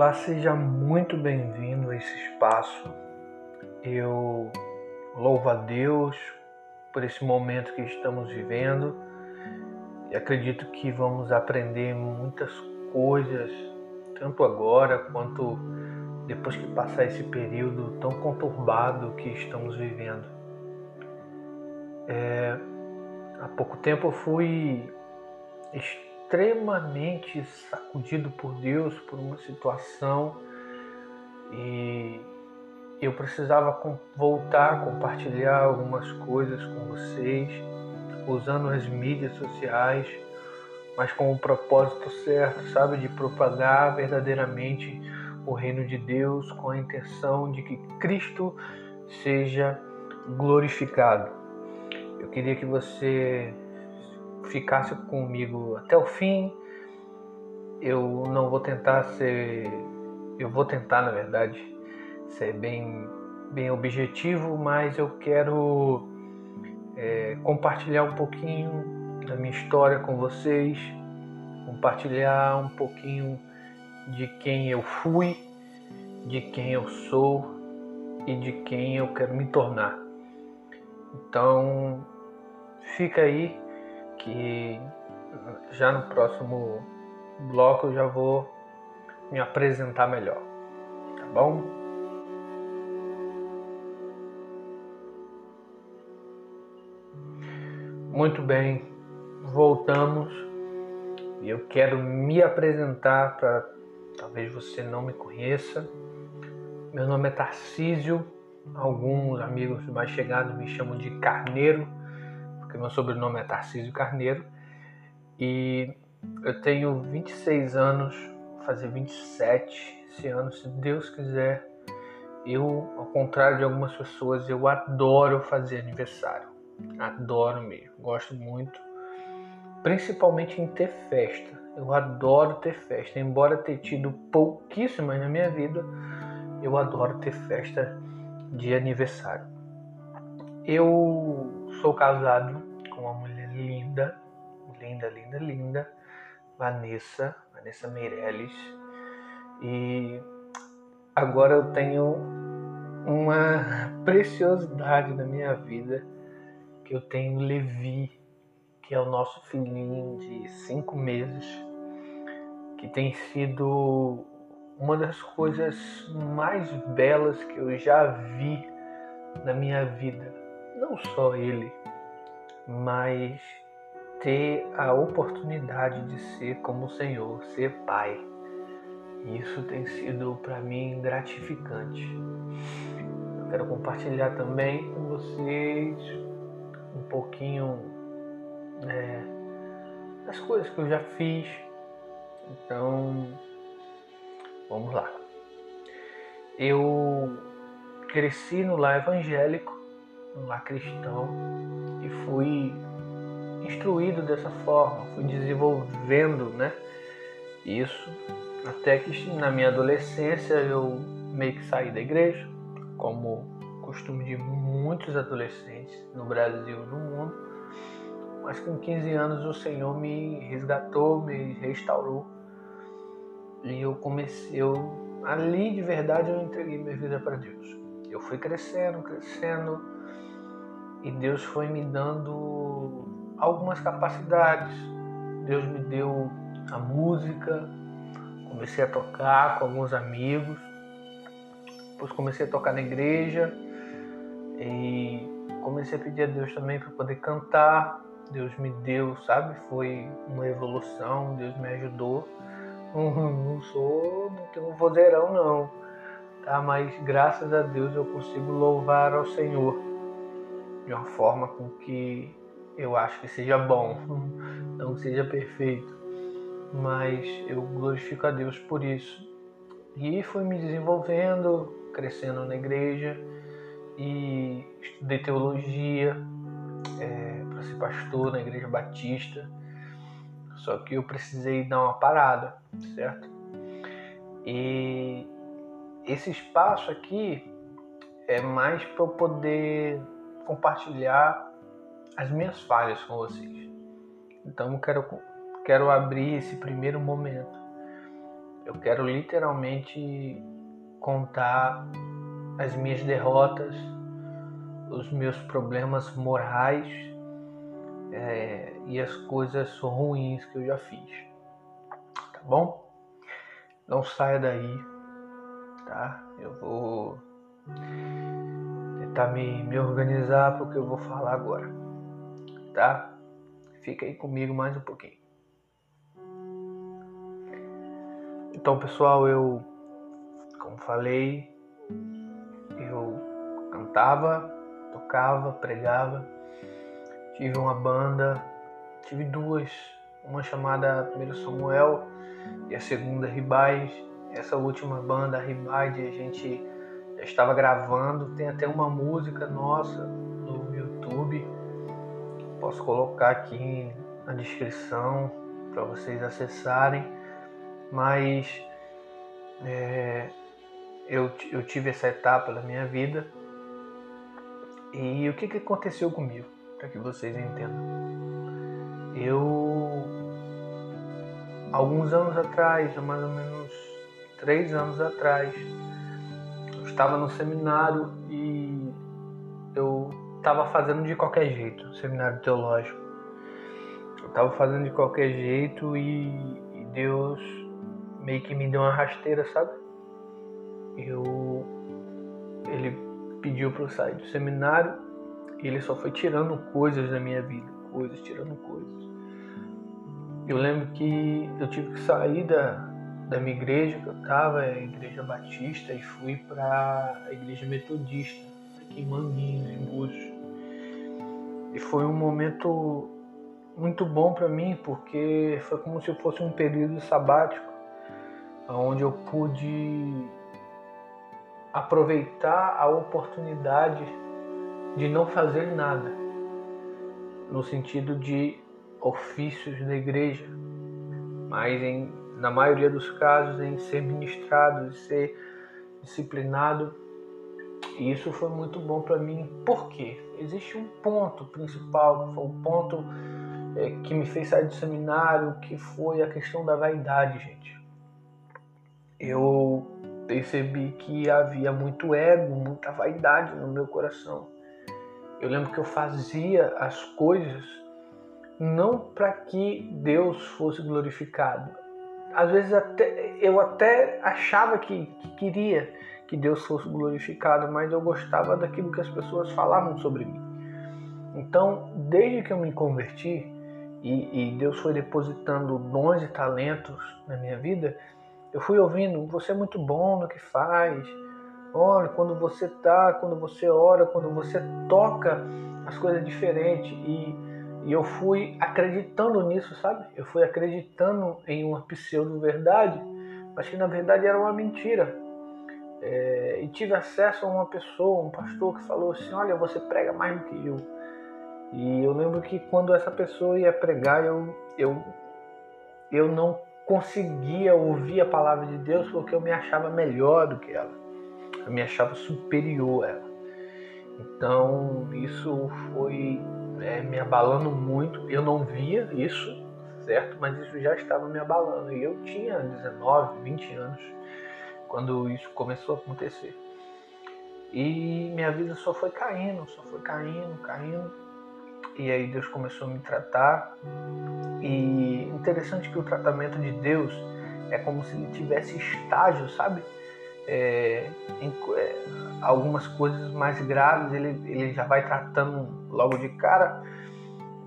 Olá, seja muito bem-vindo a esse espaço. Eu louvo a Deus por esse momento que estamos vivendo e acredito que vamos aprender muitas coisas, tanto agora quanto depois que passar esse período tão conturbado que estamos vivendo. É, há pouco tempo eu fui extremamente sacudido por Deus por uma situação e eu precisava voltar a compartilhar algumas coisas com vocês, usando as mídias sociais, mas com o propósito certo, sabe, de propagar verdadeiramente o reino de Deus com a intenção de que Cristo seja glorificado. Eu queria que você ficasse comigo até o fim. Eu não vou tentar ser. Eu vou tentar, na verdade, ser bem, bem objetivo, mas eu quero é, compartilhar um pouquinho da minha história com vocês, compartilhar um pouquinho de quem eu fui, de quem eu sou e de quem eu quero me tornar. Então, fica aí que já no próximo bloco eu já vou me apresentar melhor, tá bom? Muito bem, voltamos e eu quero me apresentar para talvez você não me conheça. Meu nome é Tarcísio, alguns amigos mais chegados me chamam de Carneiro porque meu sobrenome é Tarcísio Carneiro, e eu tenho 26 anos, vou fazer 27 esse ano, se Deus quiser. Eu, ao contrário de algumas pessoas, eu adoro fazer aniversário. Adoro mesmo, gosto muito. Principalmente em ter festa. Eu adoro ter festa. Embora ter tido pouquíssimas na minha vida, eu adoro ter festa de aniversário. Eu sou casado com uma mulher linda, linda, linda, linda, Vanessa, Vanessa Meirelles. E agora eu tenho uma preciosidade na minha vida, que eu tenho Levi, que é o nosso filhinho de cinco meses, que tem sido uma das coisas mais belas que eu já vi na minha vida não só ele, mas ter a oportunidade de ser como o Senhor, ser pai. Isso tem sido para mim gratificante. Quero compartilhar também com vocês um pouquinho é, das coisas que eu já fiz. Então, vamos lá. Eu cresci no lar evangélico um lar cristão e fui instruído dessa forma, fui desenvolvendo, né? Isso até que na minha adolescência eu meio que saí da igreja, como costume de muitos adolescentes no Brasil e no mundo. Mas com 15 anos o Senhor me resgatou, me restaurou. E eu comecei, eu, ali de verdade eu entreguei minha vida para Deus. Eu fui crescendo, crescendo, e Deus foi me dando algumas capacidades. Deus me deu a música, comecei a tocar com alguns amigos, depois comecei a tocar na igreja e comecei a pedir a Deus também para poder cantar. Deus me deu, sabe? Foi uma evolução, Deus me ajudou. Não, sou, não tenho um vozeirão não, tá? Mas graças a Deus eu consigo louvar ao Senhor de uma forma com que eu acho que seja bom, não que seja perfeito, mas eu glorifico a Deus por isso. E fui me desenvolvendo, crescendo na igreja e estudei teologia é, para ser pastor na igreja batista. Só que eu precisei dar uma parada, certo? E esse espaço aqui é mais para eu poder compartilhar as minhas falhas com vocês. Então eu quero, quero abrir esse primeiro momento. Eu quero literalmente contar as minhas derrotas, os meus problemas morais é, e as coisas ruins que eu já fiz. Tá bom? Não saia daí, tá? Eu vou tentar me, me organizar para o que eu vou falar agora, tá? Fica aí comigo mais um pouquinho. Então, pessoal, eu, como falei, eu cantava, tocava, pregava, tive uma banda, tive duas, uma chamada Primeiro Samuel e a segunda Ribais. Essa última banda, Ribais, a gente estava gravando, tem até uma música nossa no YouTube. Posso colocar aqui na descrição para vocês acessarem. Mas é, eu, eu tive essa etapa da minha vida. E o que, que aconteceu comigo? Para que vocês entendam. Eu, alguns anos atrás, mais ou menos três anos atrás, estava no seminário e eu estava fazendo de qualquer jeito, seminário teológico. Eu estava fazendo de qualquer jeito e, e Deus meio que me deu uma rasteira, sabe? Eu ele pediu para eu sair do seminário e ele só foi tirando coisas da minha vida, coisas, tirando coisas. Eu lembro que eu tive que sair da, da minha igreja, que eu estava, a igreja batista, e fui para a igreja metodista, aqui em Manguinhos, em Búzios. E foi um momento muito bom para mim, porque foi como se fosse um período sabático onde eu pude aproveitar a oportunidade de não fazer nada, no sentido de ofícios da igreja, mas em, na maioria dos casos em ser ministrado, em ser disciplinado. E isso foi muito bom para mim, porque existe um ponto principal, que foi o ponto é, que me fez sair do seminário, que foi a questão da vaidade, gente eu percebi que havia muito ego, muita vaidade no meu coração. Eu lembro que eu fazia as coisas não para que Deus fosse glorificado. Às vezes até, eu até achava que, que queria que Deus fosse glorificado, mas eu gostava daquilo que as pessoas falavam sobre mim. Então, desde que eu me converti e, e Deus foi depositando dons e talentos na minha vida, eu fui ouvindo, você é muito bom no que faz. Olha, quando você tá, quando você ora, quando você toca, as coisas diferentes. E, e eu fui acreditando nisso, sabe? Eu fui acreditando em uma pseudo-verdade, mas que na verdade era uma mentira. É, e tive acesso a uma pessoa, um pastor, que falou assim: Olha, você prega mais do que eu. E eu lembro que quando essa pessoa ia pregar, eu, eu, eu não conseguia ouvir a palavra de Deus porque eu me achava melhor do que ela. Eu me achava superior a ela. Então isso foi é, me abalando muito. Eu não via isso, certo? Mas isso já estava me abalando. E eu tinha 19, 20 anos quando isso começou a acontecer. E minha vida só foi caindo, só foi caindo, caindo. E aí Deus começou a me tratar. E interessante que o tratamento de Deus é como se ele tivesse estágio, sabe? É, em, é, algumas coisas mais graves ele, ele já vai tratando logo de cara.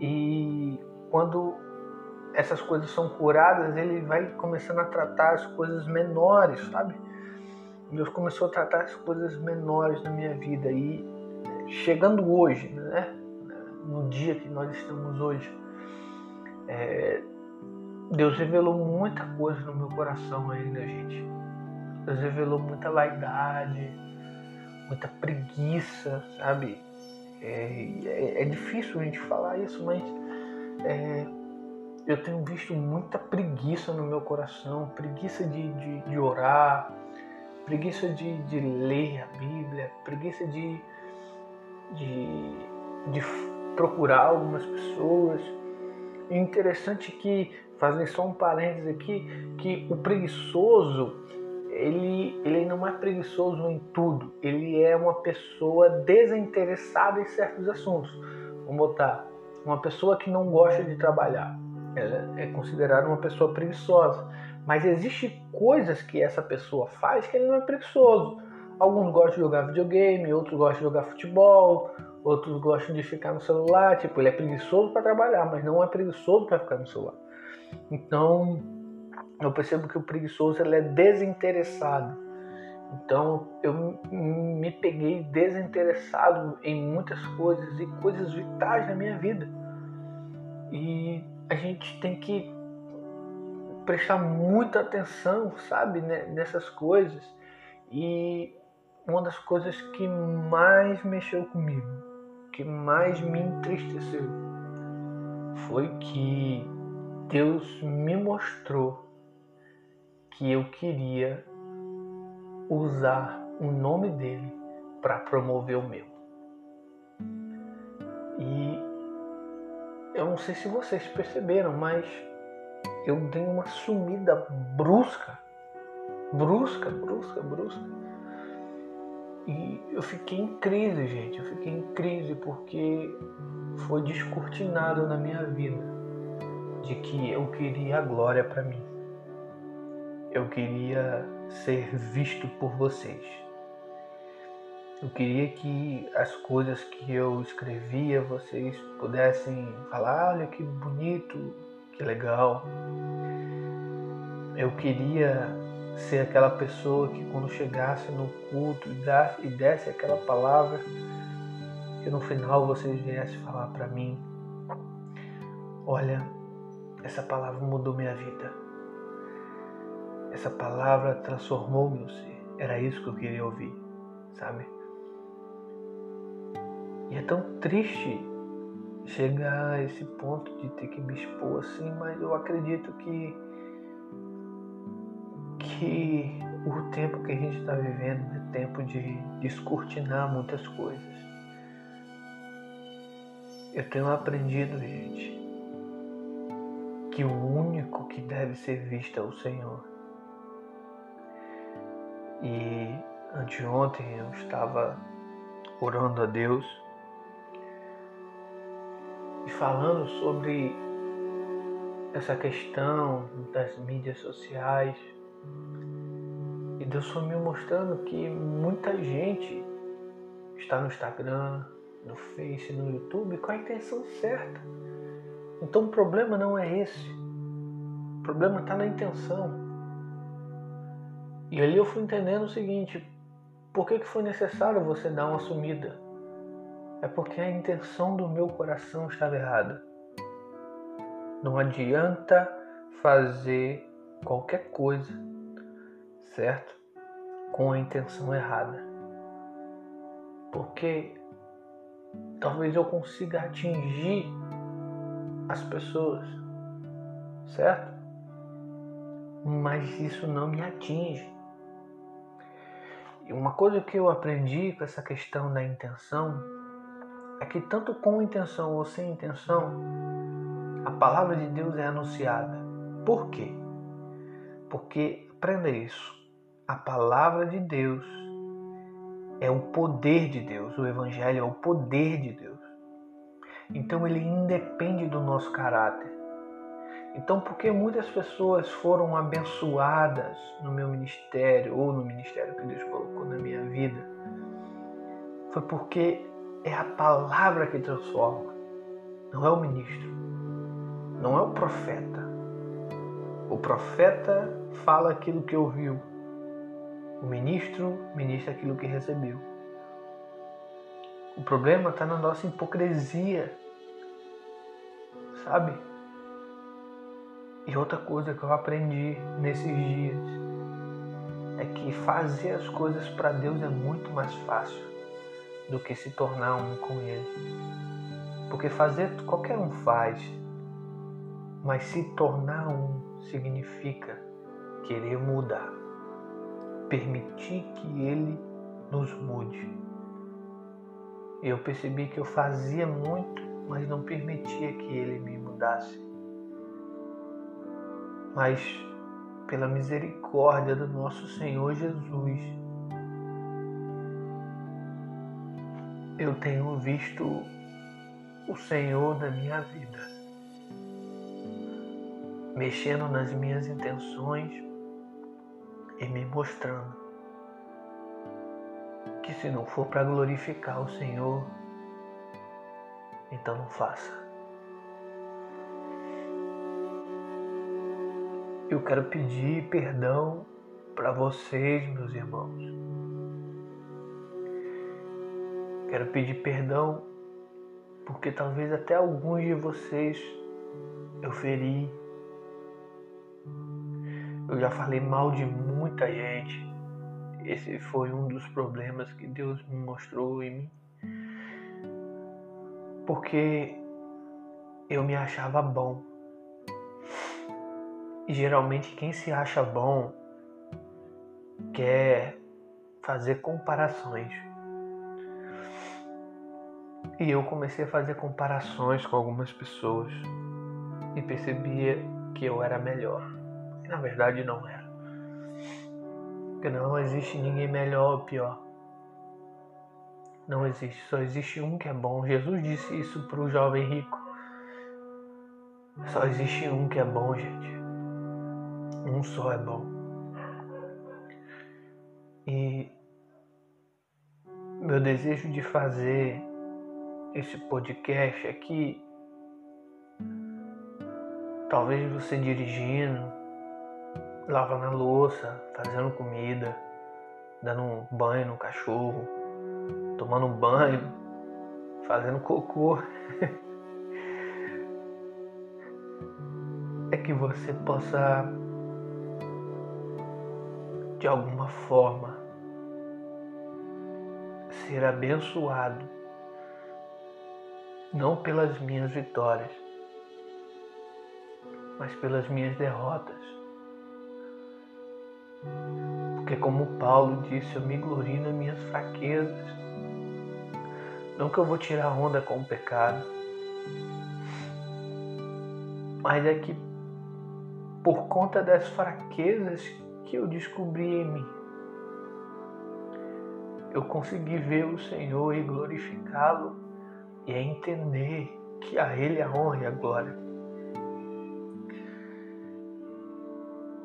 E quando essas coisas são curadas, ele vai começando a tratar as coisas menores, sabe? Deus começou a tratar as coisas menores na minha vida. E chegando hoje, né? no dia que nós estamos hoje. É, Deus revelou muita coisa no meu coração ainda, gente. Deus revelou muita vaidade, muita preguiça, sabe? É, é, é difícil a gente falar isso, mas é, eu tenho visto muita preguiça no meu coração, preguiça de, de, de orar, preguiça de, de ler a Bíblia, preguiça de, de, de procurar algumas pessoas. Interessante que fazer só um parênteses aqui, que o preguiçoso, ele, ele não é preguiçoso em tudo, ele é uma pessoa desinteressada em certos assuntos. Vamos botar, uma pessoa que não gosta de trabalhar, ela é considerada uma pessoa preguiçosa. Mas existe coisas que essa pessoa faz que ele não é preguiçoso. Alguns gostam de jogar videogame, outros gostam de jogar futebol, outros gostam de ficar no celular. Tipo, ele é preguiçoso para trabalhar, mas não é preguiçoso para ficar no celular. Então, eu percebo que o preguiçoso ele é desinteressado. Então, eu me peguei desinteressado em muitas coisas e coisas vitais na minha vida. E a gente tem que prestar muita atenção, sabe, nessas coisas. E uma das coisas que mais mexeu comigo, que mais me entristeceu, foi que Deus me mostrou que eu queria usar o nome dele para promover o meu. E eu não sei se vocês perceberam, mas eu dei uma sumida brusca, brusca, brusca, brusca. E eu fiquei em crise, gente. Eu fiquei em crise porque foi descortinado na minha vida de que eu queria a glória para mim. Eu queria ser visto por vocês. Eu queria que as coisas que eu escrevia vocês pudessem falar, olha que bonito, que legal. Eu queria ser aquela pessoa que quando chegasse no culto e desse aquela palavra, que no final vocês viessem falar para mim, olha, essa palavra mudou minha vida. Essa palavra transformou meu ser. Era isso que eu queria ouvir, sabe? E é tão triste chegar a esse ponto de ter que me expor assim, mas eu acredito que que o tempo que a gente está vivendo é tempo de descortinar muitas coisas. Eu tenho aprendido, gente, que o único que deve ser visto é o Senhor. E anteontem eu estava orando a Deus e falando sobre essa questão das mídias sociais. E Deus foi me mostrando que muita gente está no Instagram, no Face, no YouTube com a intenção certa. Então o problema não é esse. O problema está na intenção. E ali eu fui entendendo o seguinte: por que, que foi necessário você dar uma sumida? é porque a intenção do meu coração estava errada. Não adianta fazer qualquer coisa, certo? Com a intenção errada. Porque talvez eu consiga atingir as pessoas, certo? Mas isso não me atinge. Uma coisa que eu aprendi com essa questão da intenção é que tanto com intenção ou sem intenção, a palavra de Deus é anunciada. Por quê? Porque, aprenda isso, a palavra de Deus é o poder de Deus, o Evangelho é o poder de Deus. Então ele independe do nosso caráter. Então, porque muitas pessoas foram abençoadas no meu ministério ou no ministério que Deus colocou na minha vida, foi porque é a palavra que transforma, não é o ministro, não é o profeta. O profeta fala aquilo que ouviu, o ministro ministra aquilo que recebeu. O problema está na nossa hipocrisia, sabe? E outra coisa que eu aprendi nesses dias é que fazer as coisas para Deus é muito mais fácil do que se tornar um com Ele. Porque fazer qualquer um faz, mas se tornar um significa querer mudar, permitir que Ele nos mude. Eu percebi que eu fazia muito, mas não permitia que Ele me mudasse. Mas pela misericórdia do nosso Senhor Jesus, eu tenho visto o Senhor na minha vida, mexendo nas minhas intenções e me mostrando que se não for para glorificar o Senhor, então não faça. Eu quero pedir perdão para vocês, meus irmãos. Quero pedir perdão porque talvez até alguns de vocês eu feri. Eu já falei mal de muita gente. Esse foi um dos problemas que Deus me mostrou em mim. Porque eu me achava bom. E geralmente quem se acha bom quer fazer comparações. E eu comecei a fazer comparações com algumas pessoas e percebia que eu era melhor. E na verdade não era. Porque não existe ninguém melhor ou pior. Não existe, só existe um que é bom. Jesus disse isso para o jovem rico. Só existe um que é bom, gente. Um só é bom. E meu desejo de fazer esse podcast aqui, talvez você dirigindo, lavando a louça, fazendo comida, dando um banho no cachorro, tomando um banho, fazendo cocô. é que você possa de alguma forma ser abençoado, não pelas minhas vitórias, mas pelas minhas derrotas. Porque, como Paulo disse, eu me glorio nas minhas fraquezas. Eu vou tirar onda com o pecado, mas é que por conta das fraquezas que eu descobri em mim. Eu consegui ver o Senhor e glorificá-lo e entender que a Ele a honra e a glória.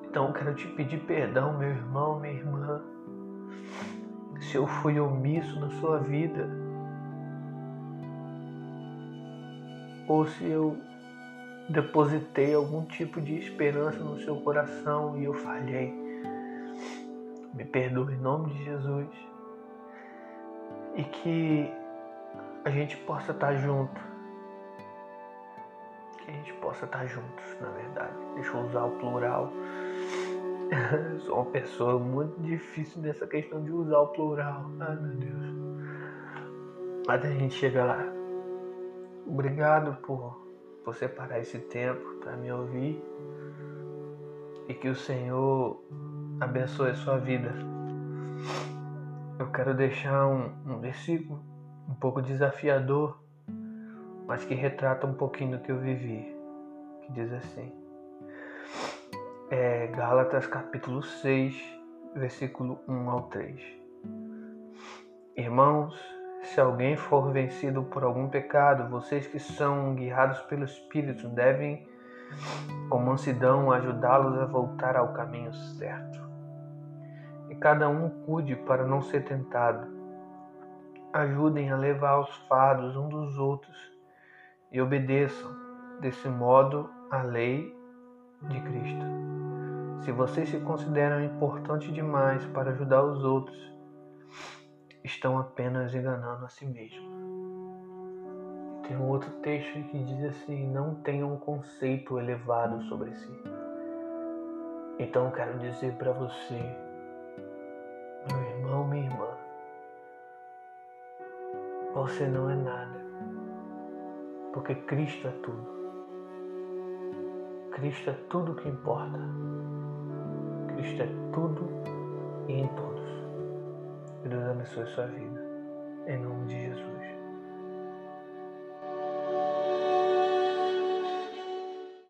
Então eu quero te pedir perdão, meu irmão, minha irmã, se eu fui omisso na sua vida, ou se eu depositei algum tipo de esperança no seu coração e eu falhei. Me perdoe em nome de Jesus. E que a gente possa estar junto. Que a gente possa estar juntos, na verdade. Deixa eu usar o plural. Sou uma pessoa muito difícil nessa questão de usar o plural. Ai meu Deus. Mas a gente chega lá. Obrigado por, por separar esse tempo para me ouvir. E que o Senhor abençoe a sua vida. Eu quero deixar um, um versículo um pouco desafiador, mas que retrata um pouquinho do que eu vivi, que diz assim. É Gálatas capítulo 6, versículo 1 ao 3. Irmãos, se alguém for vencido por algum pecado, vocês que são guiados pelo Espírito devem, com mansidão, ajudá-los a voltar ao caminho certo e cada um cuide para não ser tentado. Ajudem a levar os fardos um dos outros e obedeçam, desse modo, a lei de Cristo. Se vocês se consideram importantes demais para ajudar os outros, estão apenas enganando a si mesmos. Tem um outro texto que diz assim: não tenham um conceito elevado sobre si. Então quero dizer para você você não é nada, porque Cristo é tudo. Cristo é tudo que importa. Cristo é tudo e em todos. Que Deus abençoe sua vida. Em nome de Jesus.